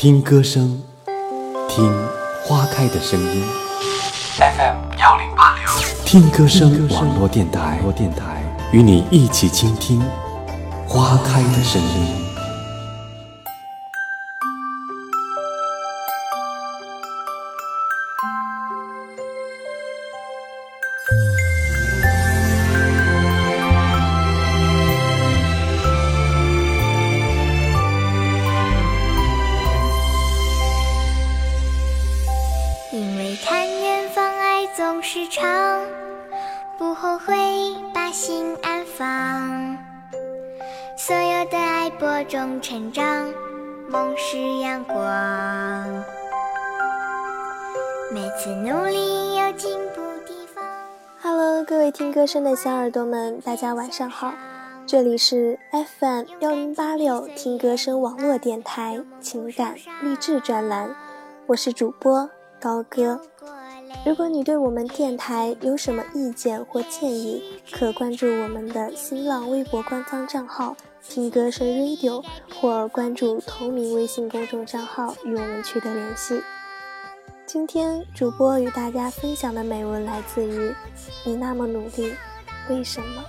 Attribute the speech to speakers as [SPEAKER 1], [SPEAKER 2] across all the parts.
[SPEAKER 1] 听歌声，听花开的声音。FM 幺零八六，听歌声网络电台，电台与你一起倾听花开的声音。
[SPEAKER 2] 中成长，梦是阳光。每次努力有进步地方。
[SPEAKER 3] Hello，各位听歌声的小耳朵们，大家晚上好，这里是 FM 幺零八六听歌声网络电台情感励志专栏，我是主播高歌。如果你对我们电台有什么意见或建议，可关注我们的新浪微博官方账号。听歌声 Radio，或关注同名微信公众账号与我们取得联系。今天主播与大家分享的美文来自于“你那么努力，为什么？”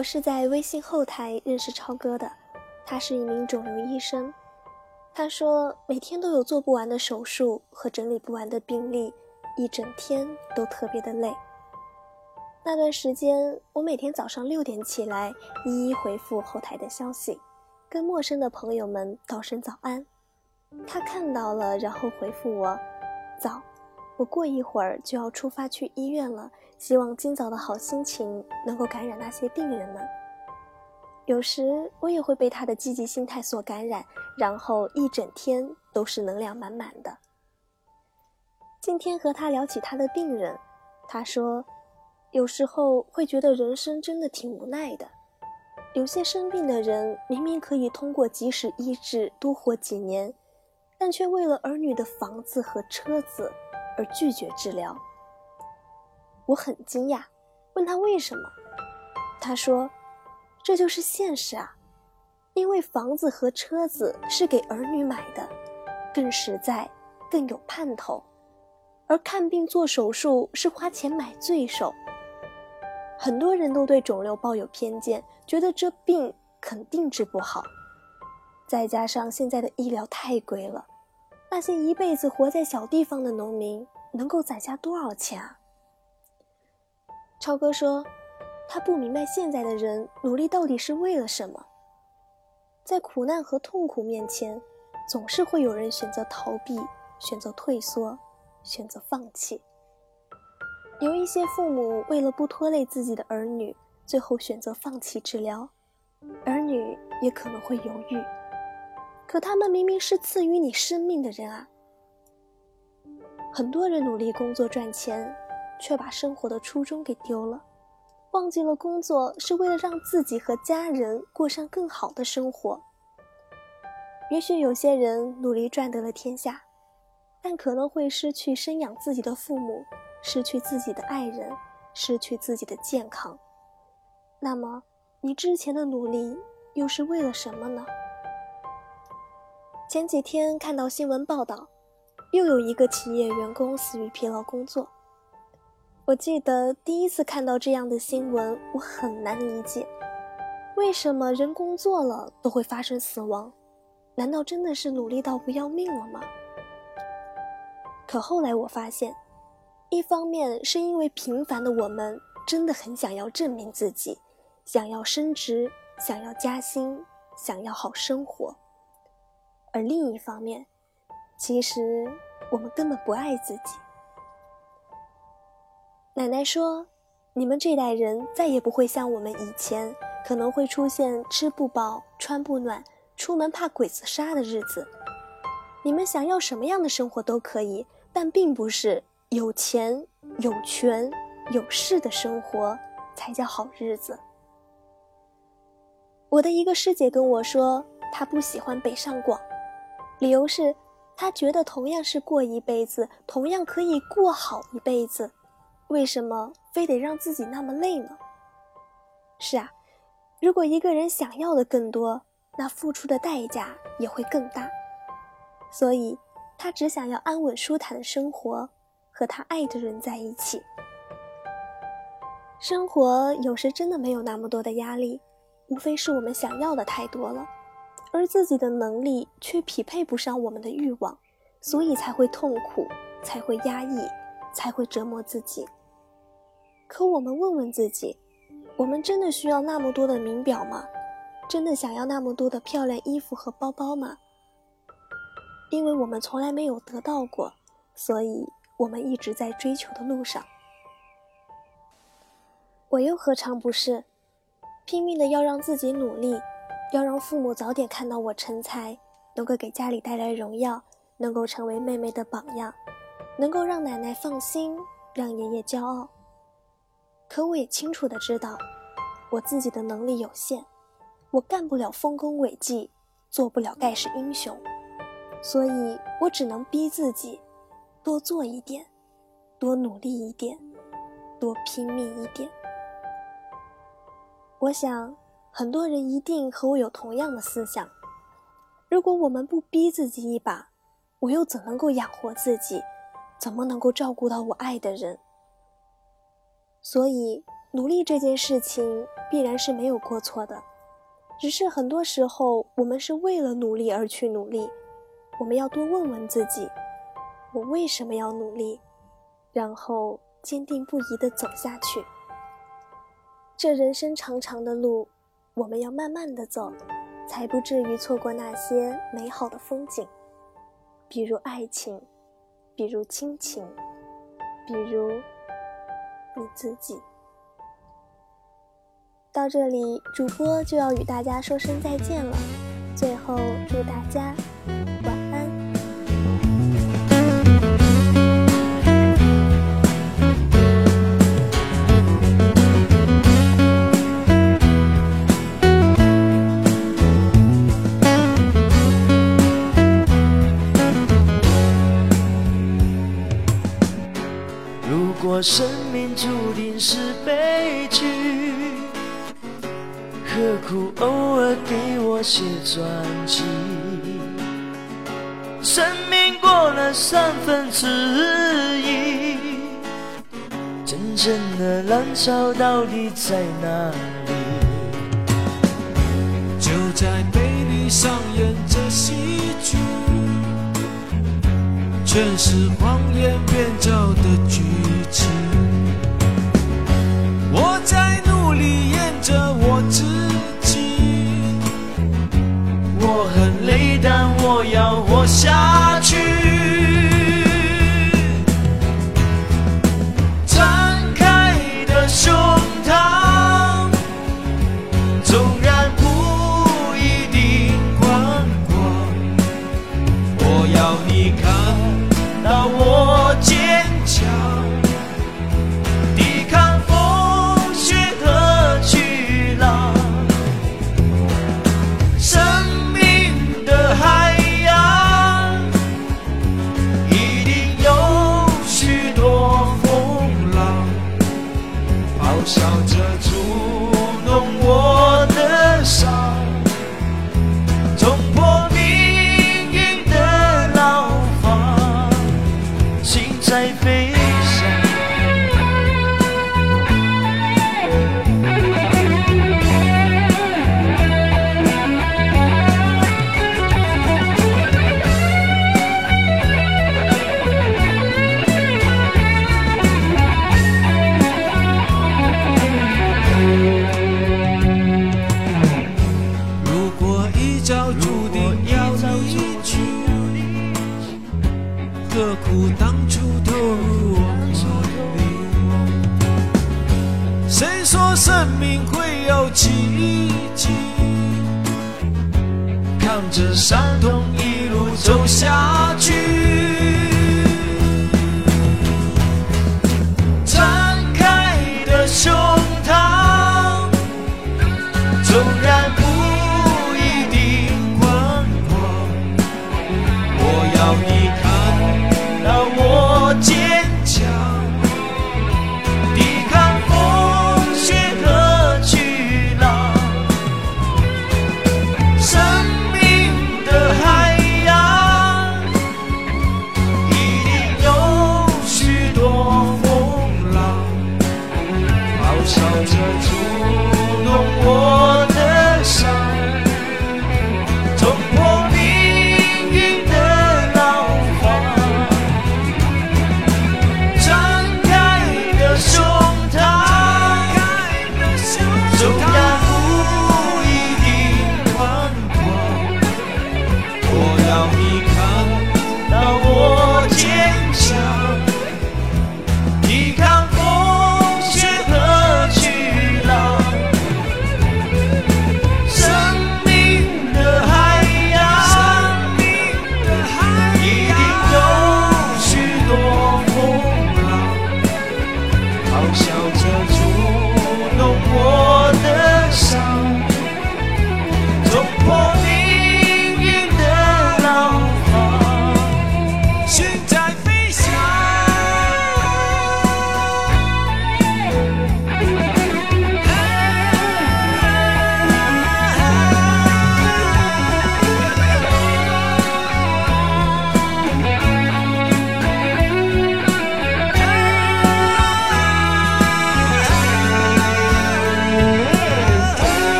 [SPEAKER 3] 我是在微信后台认识超哥的，他是一名肿瘤医生。他说每天都有做不完的手术和整理不完的病历，一整天都特别的累。那段时间，我每天早上六点起来，一一回复后台的消息，跟陌生的朋友们道声早安。他看到了，然后回复我：“早，我过一会儿就要出发去医院了。”希望今早的好心情能够感染那些病人们。有时我也会被他的积极心态所感染，然后一整天都是能量满满的。今天和他聊起他的病人，他说，有时候会觉得人生真的挺无奈的。有些生病的人明明可以通过及时医治多活几年，但却为了儿女的房子和车子而拒绝治疗。我很惊讶，问他为什么，他说：“这就是现实啊，因为房子和车子是给儿女买的，更实在，更有盼头；而看病做手术是花钱买罪受。很多人都对肿瘤抱有偏见，觉得这病肯定治不好。再加上现在的医疗太贵了，那些一辈子活在小地方的农民能够攒下多少钱啊？”超哥说：“他不明白现在的人努力到底是为了什么。在苦难和痛苦面前，总是会有人选择逃避、选择退缩、选择放弃。有一些父母为了不拖累自己的儿女，最后选择放弃治疗，儿女也可能会犹豫。可他们明明是赐予你生命的人啊！很多人努力工作赚钱。”却把生活的初衷给丢了，忘记了工作是为了让自己和家人过上更好的生活。也许有些人努力赚得了天下，但可能会失去生养自己的父母，失去自己的爱人，失去自己的健康。那么，你之前的努力又是为了什么呢？前几天看到新闻报道，又有一个企业员工死于疲劳工作。我记得第一次看到这样的新闻，我很难理解，为什么人工作了都会发生死亡？难道真的是努力到不要命了吗？可后来我发现，一方面是因为平凡的我们真的很想要证明自己，想要升职，想要加薪，想要好生活；而另一方面，其实我们根本不爱自己。奶奶说：“你们这代人再也不会像我们以前，可能会出现吃不饱、穿不暖、出门怕鬼子杀的日子。你们想要什么样的生活都可以，但并不是有钱、有权、有势的生活才叫好日子。”我的一个师姐跟我说，她不喜欢北上广，理由是。他觉得同样是过一辈子，同样可以过好一辈子，为什么非得让自己那么累呢？是啊，如果一个人想要的更多，那付出的代价也会更大。所以，他只想要安稳舒坦的生活，和他爱的人在一起。生活有时真的没有那么多的压力，无非是我们想要的太多了。而自己的能力却匹配不上我们的欲望，所以才会痛苦，才会压抑，才会折磨自己。可我们问问自己，我们真的需要那么多的名表吗？真的想要那么多的漂亮衣服和包包吗？因为我们从来没有得到过，所以我们一直在追求的路上。我又何尝不是，拼命的要让自己努力。要让父母早点看到我成才，能够给家里带来荣耀，能够成为妹妹的榜样，能够让奶奶放心，让爷爷骄傲。可我也清楚的知道，我自己的能力有限，我干不了丰功伟绩，做不了盖世英雄，所以我只能逼自己，多做一点，多努力一点，多拼命一点。我想。很多人一定和我有同样的思想。如果我们不逼自己一把，我又怎能够养活自己？怎么能够照顾到我爱的人？所以，努力这件事情必然是没有过错的。只是很多时候，我们是为了努力而去努力。我们要多问问自己：我为什么要努力？然后坚定不移地走下去。这人生长长的路。我们要慢慢的走，才不至于错过那些美好的风景，比如爱情，比如亲情，比如你自己。到这里，主播就要与大家说声再见了。最后，祝大家晚如果。
[SPEAKER 4] 生命注定是悲剧，何苦偶尔给我写传奇？生命过了三分之一，真正的浪潮到底在哪里？
[SPEAKER 5] 就在悲里上演着喜剧，全是谎言编造的剧。里演着我自己，
[SPEAKER 4] 我很累，但我要活下去。
[SPEAKER 5] 苦当初投入我里。谁说生命会有奇迹？看着伤痛一路走下去。